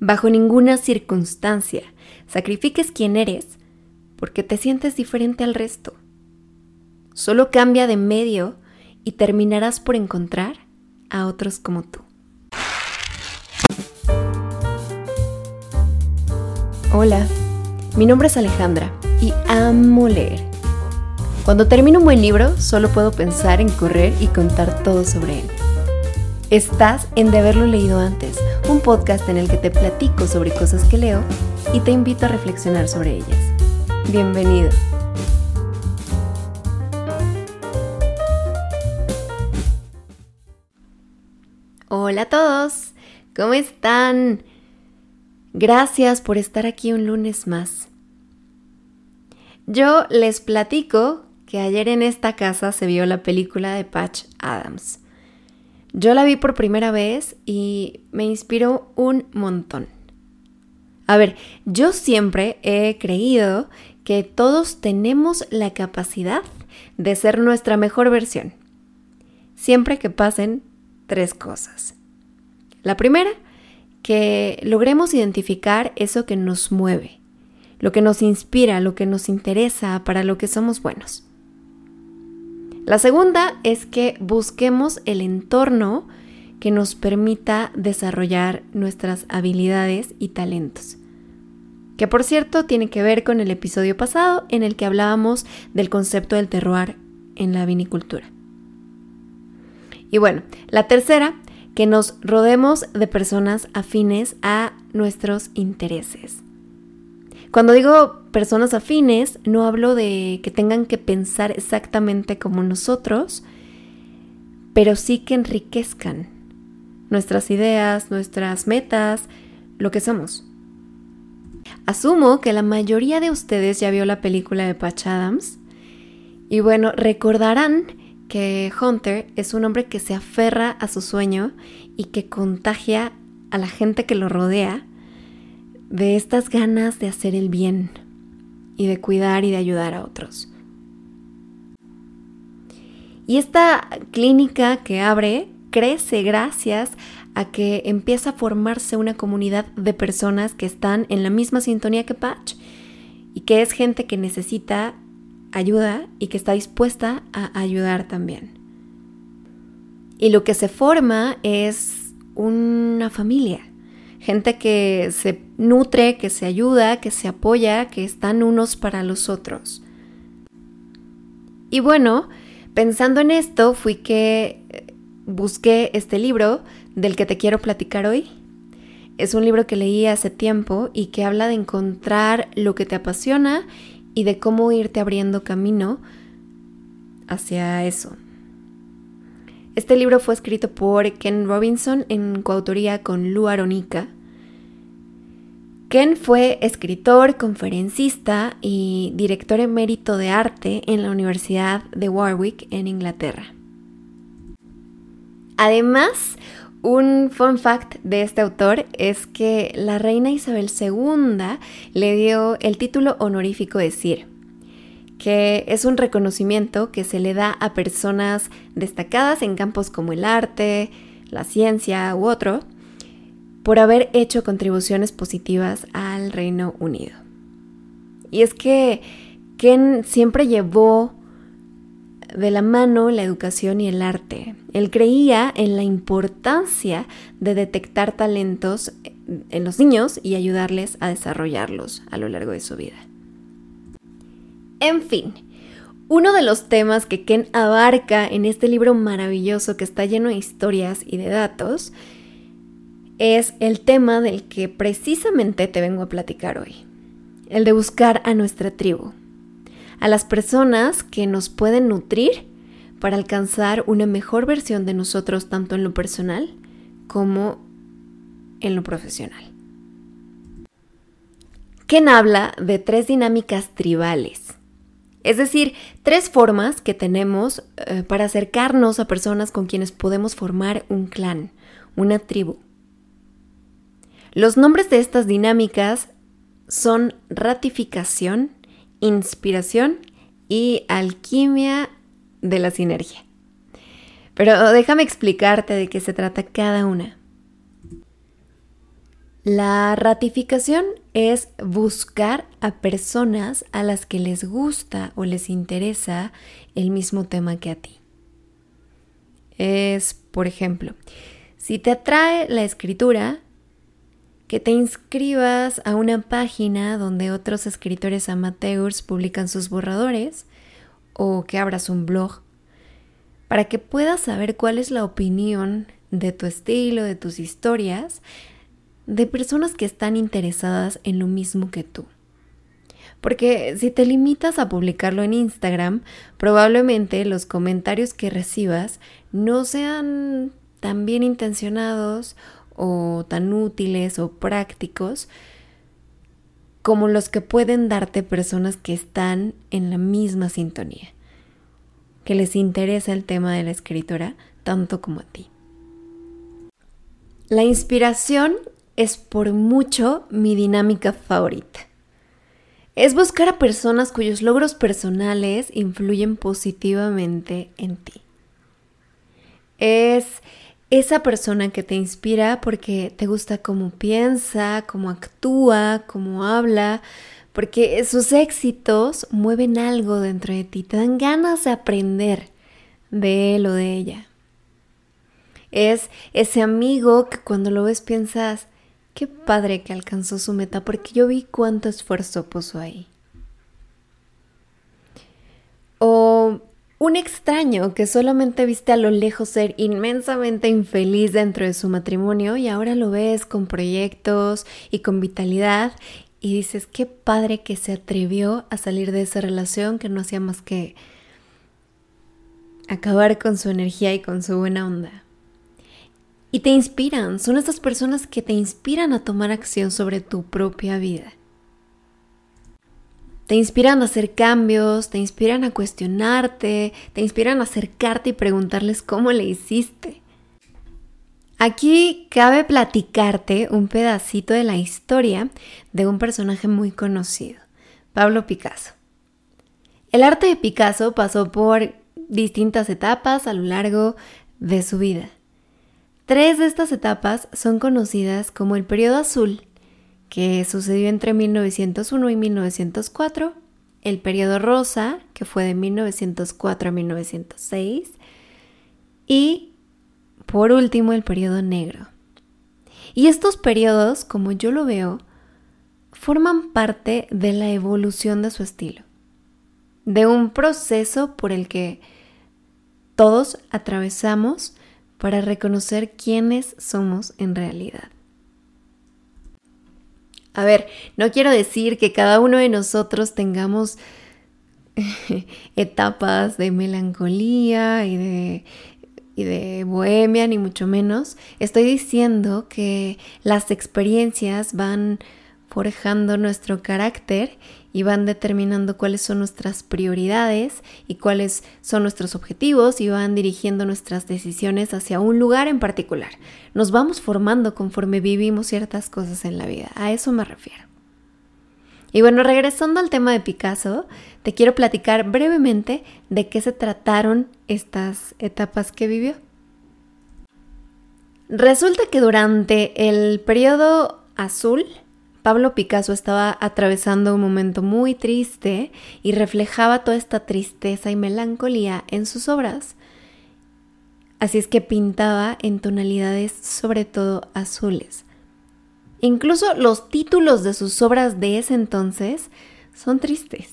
bajo ninguna circunstancia, sacrifiques quién eres porque te sientes diferente al resto. Solo cambia de medio y terminarás por encontrar a otros como tú. Hola, mi nombre es Alejandra y amo leer. Cuando termino un buen libro, solo puedo pensar en correr y contar todo sobre él. Estás en De haberlo leído antes, un podcast en el que te platico sobre cosas que leo y te invito a reflexionar sobre ellas. Bienvenido. Hola a todos, ¿cómo están? Gracias por estar aquí un lunes más. Yo les platico que ayer en esta casa se vio la película de Patch Adams. Yo la vi por primera vez y me inspiró un montón. A ver, yo siempre he creído que todos tenemos la capacidad de ser nuestra mejor versión, siempre que pasen tres cosas. La primera, que logremos identificar eso que nos mueve, lo que nos inspira, lo que nos interesa, para lo que somos buenos. La segunda es que busquemos el entorno que nos permita desarrollar nuestras habilidades y talentos. Que por cierto tiene que ver con el episodio pasado en el que hablábamos del concepto del terroir en la vinicultura. Y bueno, la tercera, que nos rodemos de personas afines a nuestros intereses. Cuando digo personas afines, no hablo de que tengan que pensar exactamente como nosotros, pero sí que enriquezcan nuestras ideas, nuestras metas, lo que somos. Asumo que la mayoría de ustedes ya vio la película de Patch Adams y bueno, recordarán que Hunter es un hombre que se aferra a su sueño y que contagia a la gente que lo rodea de estas ganas de hacer el bien y de cuidar y de ayudar a otros. Y esta clínica que abre crece gracias a que empieza a formarse una comunidad de personas que están en la misma sintonía que Patch y que es gente que necesita ayuda y que está dispuesta a ayudar también. Y lo que se forma es una familia, gente que se nutre, que se ayuda, que se apoya, que están unos para los otros. Y bueno, pensando en esto, fui que eh, busqué este libro del que te quiero platicar hoy. Es un libro que leí hace tiempo y que habla de encontrar lo que te apasiona y de cómo irte abriendo camino hacia eso. Este libro fue escrito por Ken Robinson en coautoría con Lu Aronica. Ken fue escritor, conferencista y director emérito de arte en la Universidad de Warwick en Inglaterra. Además, un fun fact de este autor es que la reina Isabel II le dio el título honorífico de Sir que es un reconocimiento que se le da a personas destacadas en campos como el arte, la ciencia u otro, por haber hecho contribuciones positivas al Reino Unido. Y es que Ken siempre llevó de la mano la educación y el arte. Él creía en la importancia de detectar talentos en los niños y ayudarles a desarrollarlos a lo largo de su vida. En fin, uno de los temas que Ken abarca en este libro maravilloso que está lleno de historias y de datos es el tema del que precisamente te vengo a platicar hoy, el de buscar a nuestra tribu, a las personas que nos pueden nutrir para alcanzar una mejor versión de nosotros tanto en lo personal como en lo profesional. Ken habla de tres dinámicas tribales es decir, tres formas que tenemos eh, para acercarnos a personas con quienes podemos formar un clan, una tribu. Los nombres de estas dinámicas son ratificación, inspiración y alquimia de la sinergia. Pero déjame explicarte de qué se trata cada una. La ratificación es buscar a personas a las que les gusta o les interesa el mismo tema que a ti. Es, por ejemplo, si te atrae la escritura, que te inscribas a una página donde otros escritores amateurs publican sus borradores o que abras un blog para que puedas saber cuál es la opinión de tu estilo, de tus historias, de personas que están interesadas en lo mismo que tú. Porque si te limitas a publicarlo en Instagram, probablemente los comentarios que recibas no sean tan bien intencionados o tan útiles o prácticos como los que pueden darte personas que están en la misma sintonía, que les interesa el tema de la escritura tanto como a ti. La inspiración es por mucho mi dinámica favorita. Es buscar a personas cuyos logros personales influyen positivamente en ti. Es esa persona que te inspira porque te gusta cómo piensa, cómo actúa, cómo habla, porque sus éxitos mueven algo dentro de ti, te dan ganas de aprender de él o de ella. Es ese amigo que cuando lo ves piensas, qué padre que alcanzó su meta porque yo vi cuánto esfuerzo puso ahí. O un extraño que solamente viste a lo lejos ser inmensamente infeliz dentro de su matrimonio y ahora lo ves con proyectos y con vitalidad y dices, qué padre que se atrevió a salir de esa relación que no hacía más que acabar con su energía y con su buena onda. Y te inspiran, son estas personas que te inspiran a tomar acción sobre tu propia vida. Te inspiran a hacer cambios, te inspiran a cuestionarte, te inspiran a acercarte y preguntarles cómo le hiciste. Aquí cabe platicarte un pedacito de la historia de un personaje muy conocido, Pablo Picasso. El arte de Picasso pasó por distintas etapas a lo largo de su vida. Tres de estas etapas son conocidas como el periodo azul, que sucedió entre 1901 y 1904, el periodo rosa, que fue de 1904 a 1906, y por último el periodo negro. Y estos periodos, como yo lo veo, forman parte de la evolución de su estilo, de un proceso por el que todos atravesamos para reconocer quiénes somos en realidad. A ver, no quiero decir que cada uno de nosotros tengamos etapas de melancolía y de, y de bohemia, ni mucho menos. Estoy diciendo que las experiencias van forjando nuestro carácter y van determinando cuáles son nuestras prioridades y cuáles son nuestros objetivos y van dirigiendo nuestras decisiones hacia un lugar en particular. Nos vamos formando conforme vivimos ciertas cosas en la vida, a eso me refiero. Y bueno, regresando al tema de Picasso, te quiero platicar brevemente de qué se trataron estas etapas que vivió. Resulta que durante el periodo azul, Pablo Picasso estaba atravesando un momento muy triste y reflejaba toda esta tristeza y melancolía en sus obras. Así es que pintaba en tonalidades sobre todo azules. Incluso los títulos de sus obras de ese entonces son tristes.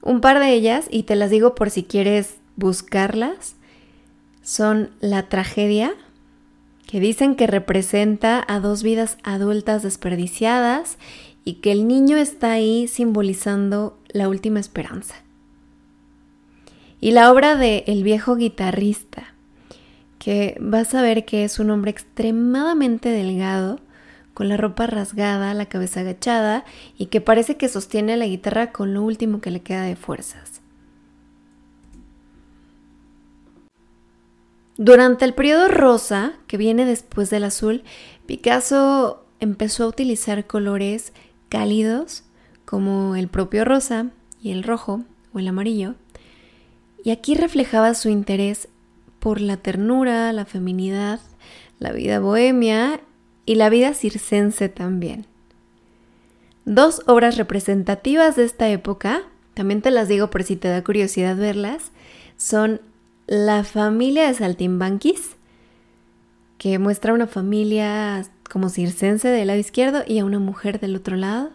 Un par de ellas, y te las digo por si quieres buscarlas, son La tragedia, que dicen que representa a dos vidas adultas desperdiciadas y que el niño está ahí simbolizando la última esperanza. Y la obra de El viejo guitarrista, que vas a ver que es un hombre extremadamente delgado, con la ropa rasgada, la cabeza agachada y que parece que sostiene la guitarra con lo último que le queda de fuerzas. Durante el periodo rosa, que viene después del azul, Picasso empezó a utilizar colores cálidos como el propio rosa y el rojo o el amarillo, y aquí reflejaba su interés por la ternura, la feminidad, la vida bohemia y la vida circense también. Dos obras representativas de esta época, también te las digo por si te da curiosidad verlas, son La familia de Saltimbanquis, que muestra una familia como circense del lado izquierdo y a una mujer del otro lado,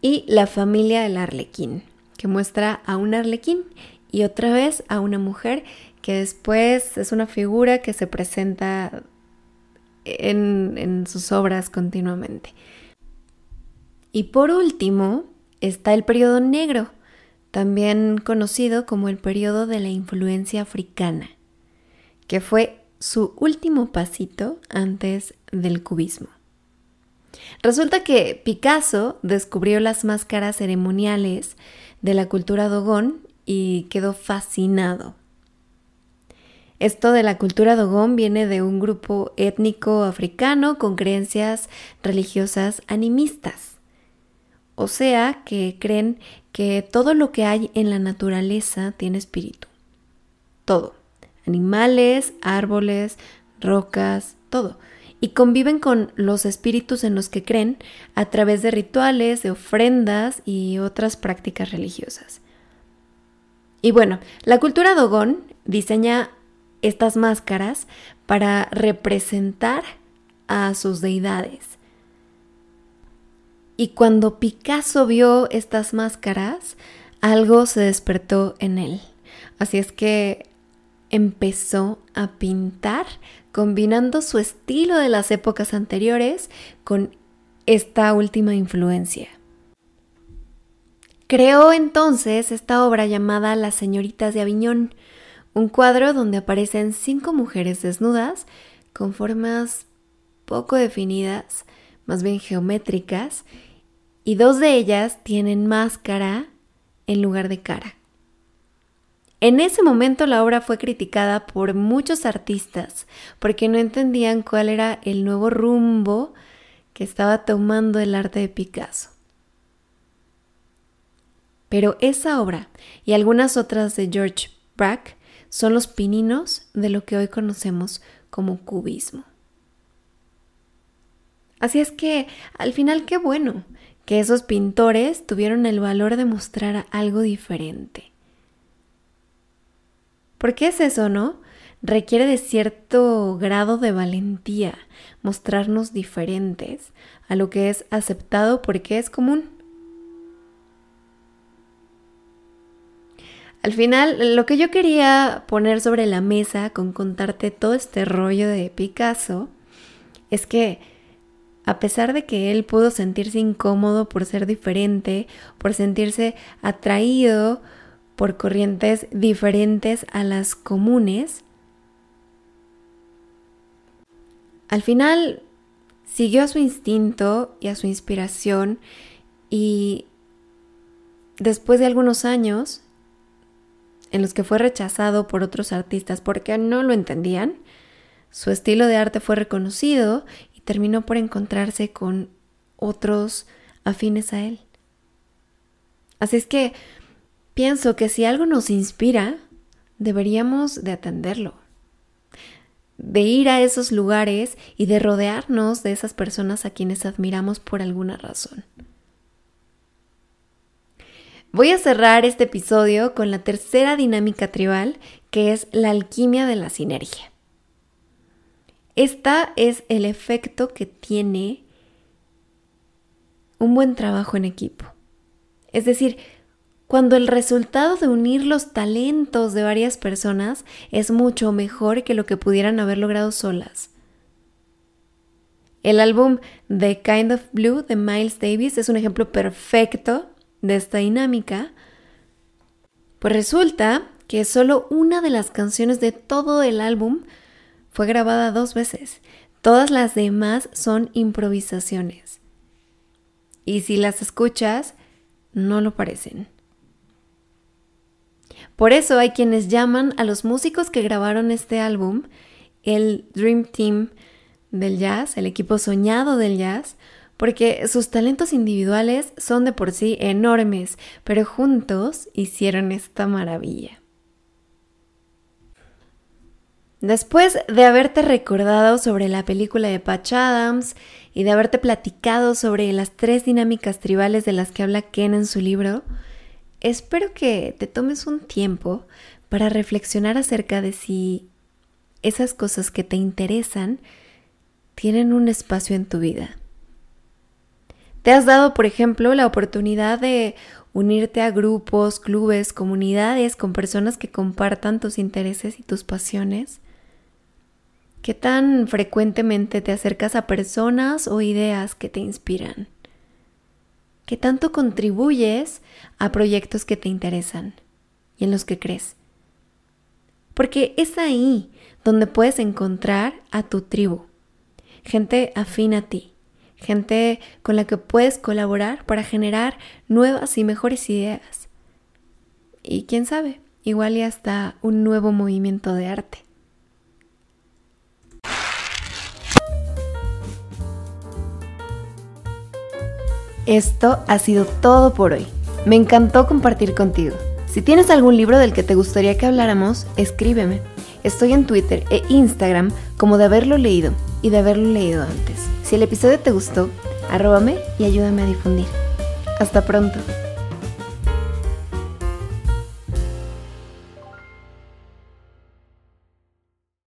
y La familia del Arlequín, que muestra a un arlequín y otra vez a una mujer que después es una figura que se presenta en, sus obras continuamente. Y por último está el periodo negro, también conocido como el periodo de la influencia africana, que fue su último pasito antes del cubismo. Resulta que Picasso descubrió las máscaras ceremoniales de la cultura dogón y quedó fascinado. Esto de la cultura dogón viene de un grupo étnico africano con creencias religiosas animistas. O sea, que creen que todo lo que hay en la naturaleza tiene espíritu. Todo. Animales, árboles, rocas, todo y conviven con los espíritus en los que creen a través de rituales, de ofrendas y otras prácticas religiosas. Y bueno, la cultura Dogon diseña estas máscaras para representar a sus deidades. Y cuando Picasso vio estas máscaras, algo se despertó en él. Así es que empezó a pintar combinando su estilo de las épocas anteriores con esta última influencia. Creó entonces esta obra llamada Las señoritas de Aviñón, un cuadro donde aparecen cinco mujeres desnudas con formas poco definidas, más bien geométricas, y dos de ellas tienen máscara en lugar de cara. En ese momento la obra fue criticada por muchos artistas porque no entendían cuál era el nuevo rumbo que estaba tomando el arte de Picasso. Pero esa obra y algunas otras de George Braque son los pininos de lo que hoy conocemos como cubismo. Así es que, al final, qué bueno que esos pintores tuvieron el valor de mostrar algo diferente ¿Por qué es eso, no? Requiere de cierto grado de valentía mostrarnos diferentes a lo que es aceptado porque es común. Al final, lo que yo quería poner sobre la mesa con contarte todo este rollo de Picasso es que a pesar de que él pudo sentirse incómodo por ser diferente, por sentirse atraído por corrientes diferentes a las comunes, al final siguió a su instinto y a su inspiración y después de algunos años en los que fue rechazado por otros artistas porque no lo entendían, su estilo de arte fue reconocido terminó por encontrarse con otros afines a él. Así es que Pienso que si algo nos inspira, deberíamos de atenderlo, de ir a esos lugares y de rodearnos de esas personas a quienes admiramos por alguna razón. Voy a cerrar este episodio con la tercera dinámica tribal, que es la alquimia de la sinergia. Esta es el efecto que tiene un buen trabajo en equipo. Es decir, cuando el resultado de unir los talentos de varias personas es mucho mejor que lo que pudieran haber logrado solas. El álbum The Kind of Blue de Miles Davis es un ejemplo perfecto de esta dinámica, pues resulta que solo una de las canciones de todo el álbum fue grabada dos veces. Todas las demás son improvisaciones. Y si las escuchas, no lo parecen. Por eso hay quienes llaman a los músicos que grabaron este álbum el Dream Team del jazz, el equipo soñado del jazz, porque sus talentos individuales son de por sí enormes, pero juntos hicieron esta maravilla. Después de haberte recordado sobre la película de Patch Adams y de haberte platicado sobre las tres dinámicas tribales de las que habla Ken en su libro, espero que te tomes un tiempo para reflexionar acerca de si esas cosas que te interesan tienen un espacio en tu vida. ¿Te has dado, por ejemplo, la oportunidad de unirte a grupos, clubes, comunidades con personas que compartan tus intereses y tus pasiones? ¿Qué tan frecuentemente te acercas a personas o ideas que te inspiran? ¿Qué tanto contribuyes a proyectos que te interesan y en los que crees? Porque es ahí donde puedes encontrar a tu tribu, gente afín a ti, gente con la que puedes colaborar para generar nuevas y mejores ideas. Y quién sabe, igual y hasta un nuevo movimiento de arte. Esto ha sido todo por hoy. Me encantó compartir contigo. Si tienes algún libro del que te gustaría que habláramos, escríbeme. Estoy en Twitter e Instagram como de haberlo leído y de haberlo leído antes. Si el episodio te gustó, arróbame y ayúdame a difundir. Hasta pronto.